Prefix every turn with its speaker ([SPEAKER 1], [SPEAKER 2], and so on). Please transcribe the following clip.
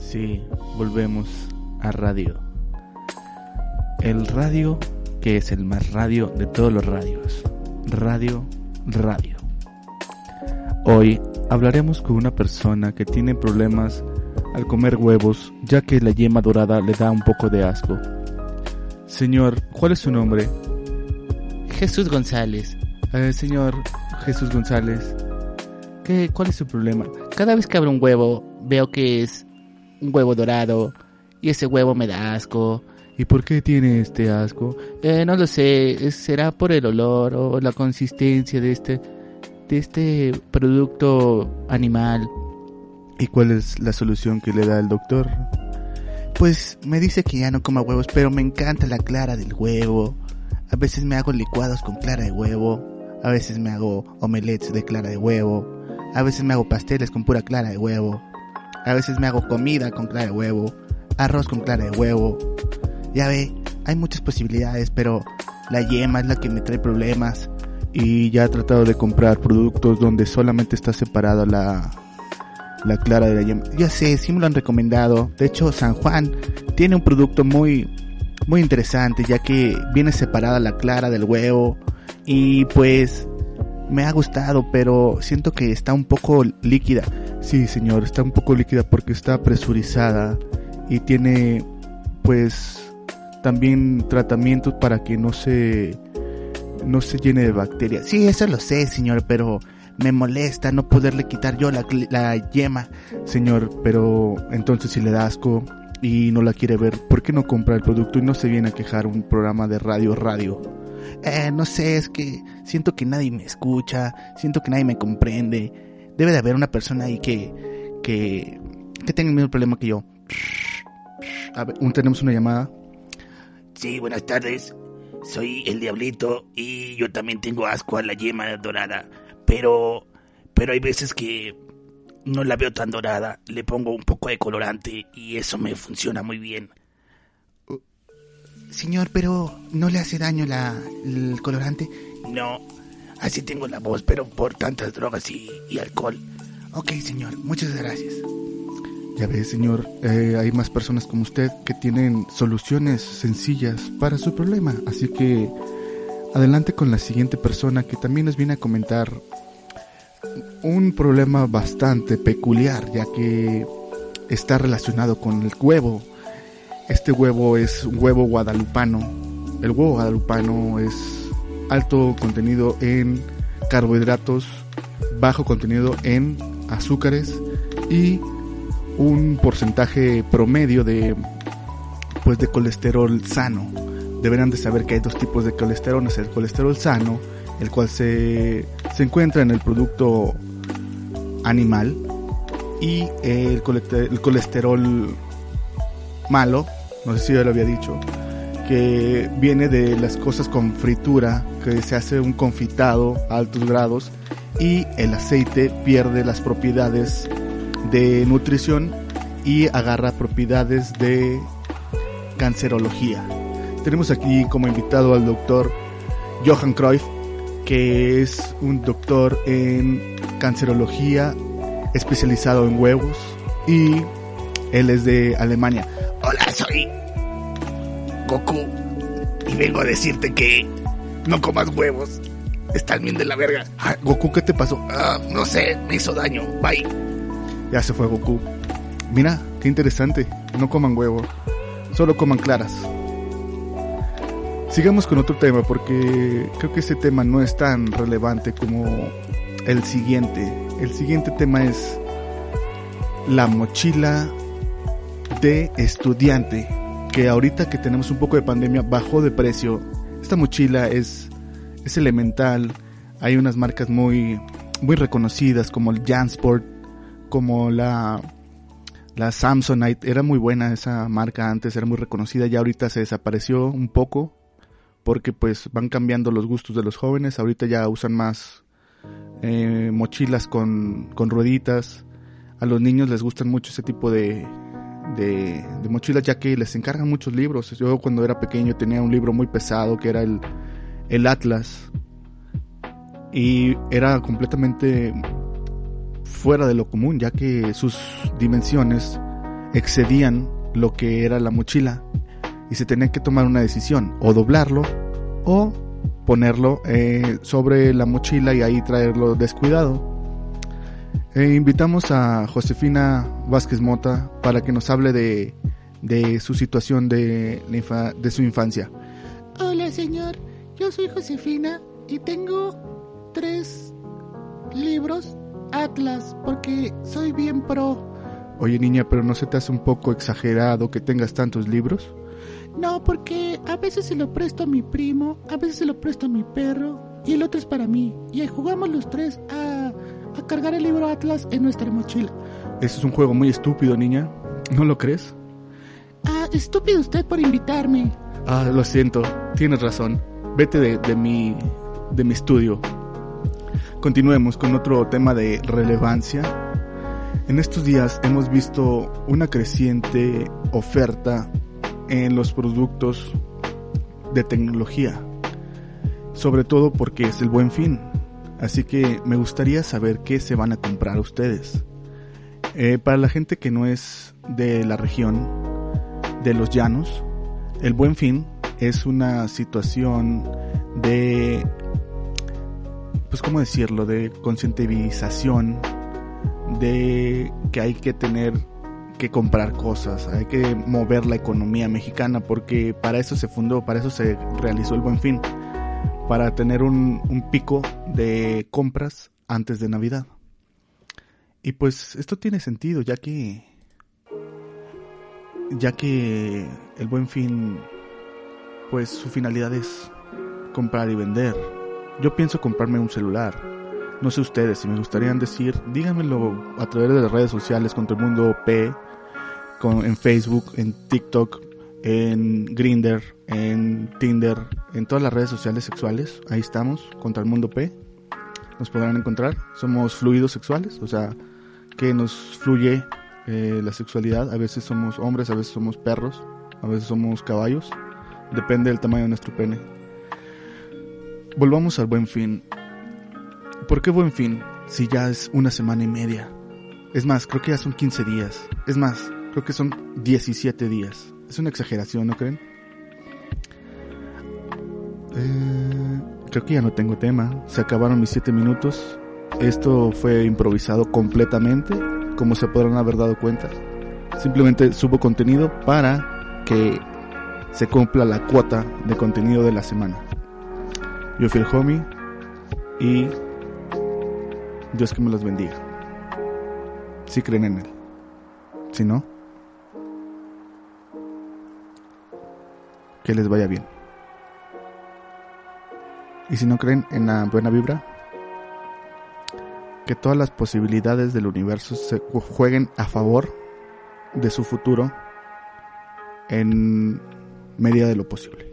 [SPEAKER 1] Sí, volvemos a radio. El radio que es el más radio de todos los radios. Radio, radio. Hoy hablaremos con una persona que tiene problemas al comer huevos, ya que la yema dorada le da un poco de asco. Señor, ¿cuál es su nombre?
[SPEAKER 2] Jesús González.
[SPEAKER 1] Eh, señor Jesús González, ¿qué, ¿cuál es su problema?
[SPEAKER 2] Cada vez que abro un huevo, veo que es un huevo dorado y ese huevo me da asco.
[SPEAKER 1] ¿Y por qué tiene este asco?
[SPEAKER 2] Eh, no lo sé, será por el olor o la consistencia de este, de este producto animal.
[SPEAKER 1] ¿Y cuál es la solución que le da el doctor?
[SPEAKER 3] Pues me dice que ya no coma huevos, pero me encanta la clara del huevo. A veces me hago licuados con clara de huevo. A veces me hago omelets de clara de huevo. A veces me hago pasteles con pura clara de huevo. A veces me hago comida con clara de huevo. Arroz con clara de huevo. Ya ve, hay muchas posibilidades, pero la yema es la que me trae problemas.
[SPEAKER 1] Y ya he tratado de comprar productos donde solamente está separada la, la clara de la yema.
[SPEAKER 3] Ya sé, sí me lo han recomendado. De hecho, San Juan tiene un producto muy, muy interesante, ya que viene separada la clara del huevo. Y pues me ha gustado, pero siento que está un poco líquida.
[SPEAKER 1] Sí, señor, está un poco líquida porque está presurizada y tiene pues también tratamientos para que no se no se llene de bacterias.
[SPEAKER 3] Sí, eso lo sé, señor, pero me molesta no poderle quitar yo la, la yema.
[SPEAKER 1] Señor, pero entonces si le da asco y no la quiere ver, ¿por qué no compra el producto y no se viene a quejar un programa de radio radio?
[SPEAKER 3] Eh, no sé, es que siento que nadie me escucha, siento que nadie me comprende. Debe de haber una persona ahí que, que, que tenga el mismo problema que yo.
[SPEAKER 1] A ver, tenemos una llamada.
[SPEAKER 4] Sí, buenas tardes. Soy el Diablito y yo también tengo asco a la yema dorada. Pero, pero hay veces que no la veo tan dorada. Le pongo un poco de colorante y eso me funciona muy bien.
[SPEAKER 3] Señor, pero ¿no le hace daño la, el colorante?
[SPEAKER 4] No, así tengo la voz, pero por tantas drogas y, alcohol.
[SPEAKER 3] Ok, señor, muchas gracias.
[SPEAKER 1] Ya ve, señor, eh, hay más personas como usted que tienen soluciones sencillas para su problema. Así que adelante con la siguiente persona que también nos viene a comentar un problema bastante peculiar, ya que está relacionado con el huevo. Este huevo es un huevo guadalupano. El huevo guadalupano es alto contenido en carbohidratos, bajo contenido en azúcares y un porcentaje promedio de pues de colesterol sano. Deberán de saber que hay dos tipos de colesterol, es el colesterol sano, el cual se, se encuentra en el producto animal y el, colesterol malo, no sé si ya lo había dicho, que viene de las cosas con fritura, que se hace un confitado a altos grados y el aceite pierde las propiedades de nutrición y agarra propiedades de cancerología. Tenemos aquí como invitado al doctor Johan Cruyff, que es un doctor en cancerología especializado en huevos y él es de Alemania.
[SPEAKER 4] Hola, soy Goku y vengo a decirte que no comas huevos. Están bien de la verga.
[SPEAKER 1] Ah, Goku, ¿qué te pasó?
[SPEAKER 4] Ah, no sé, me hizo daño. Bye.
[SPEAKER 1] Ya se fue Goku. Mira, qué interesante. No coman huevo. Solo coman claras. Sigamos con otro tema porque creo que este tema no es tan relevante como el siguiente. El siguiente tema es la mochila de estudiante que ahorita que tenemos un poco de pandemia bajó de precio. Esta mochila es, es elemental. Hay unas marcas muy, muy reconocidas como el Jansport, como la, la Samsonite. Era muy buena esa marca antes, era muy reconocida. Ya ahorita se desapareció un poco porque pues van cambiando los gustos de los jóvenes. Ahorita ya usan más eh, mochilas con, con rueditas. A los niños les gustan mucho ese tipo de, de, de, mochilas ya que les encargan muchos libros. Yo cuando era pequeño tenía un libro muy pesado que era el, el Atlas y era completamente fuera de lo común ya que sus dimensiones excedían lo que era la mochila y se tenía que tomar una decisión, o doblarlo o ponerlo eh, sobre la mochila y ahí traerlo descuidado. Eh, invitamos a Josefina Vázquez Mota para que nos hable de, de su situación de, de su infancia.
[SPEAKER 5] Hola señor, yo soy Josefina y tengo tres libros Atlas porque soy bien pro.
[SPEAKER 1] Oye niña, pero ¿no se te hace un poco exagerado que tengas tantos libros?
[SPEAKER 5] No, porque a veces se lo presto a mi primo, a veces se lo presto a mi perro y el otro es para mí. Y ahí jugamos los tres a, a cargar el libro Atlas en nuestra mochila.
[SPEAKER 1] Eso es un juego muy estúpido, niña. ¿No lo crees?
[SPEAKER 5] Ah, estúpido usted por invitarme.
[SPEAKER 1] Ah, lo siento, tienes razón. Vete de, de, mi, de mi estudio. Continuemos con otro tema de relevancia. En estos días hemos visto una creciente oferta en los productos de tecnología, sobre todo porque es el buen fin. Así que me gustaría saber qué se van a comprar ustedes. Eh, para la gente que no es de la región, de los llanos, el buen fin es una situación de, pues cómo decirlo, de concientización, de que hay que tener que comprar cosas, hay que mover la economía mexicana porque para eso se fundó, para eso se realizó el buen fin, para tener un, un pico de compras antes de Navidad. Y pues esto tiene sentido, ya que ya que el buen fin pues su finalidad es comprar y vender. Yo pienso comprarme un celular. No sé ustedes, si me gustaría decir, díganmelo a través de las redes sociales contra el mundo P, con, en Facebook, en TikTok, en Grinder, en Tinder, en todas las redes sociales sexuales. Ahí estamos, contra el mundo P. Nos podrán encontrar. Somos fluidos sexuales, o sea, que nos fluye eh, la sexualidad. A veces somos hombres, a veces somos perros, a veces somos caballos. Depende del tamaño de nuestro pene. Volvamos al buen fin. ¿Por qué buen fin si ya es una semana y media? Es más, creo que ya son 15 días. Es más, creo que son 17 días. Es una exageración, ¿no creen? Eh, creo que ya no tengo tema. Se acabaron mis 7 minutos. Esto fue improvisado completamente, como se podrán haber dado cuenta. Simplemente subo contenido para que se cumpla la cuota de contenido de la semana. Yo fui el homie y Dios que me los bendiga. Si creen en él. Si no, que les vaya bien. Y si no creen en la buena vibra, que todas las posibilidades del universo se jueguen a favor de su futuro en medida de lo posible.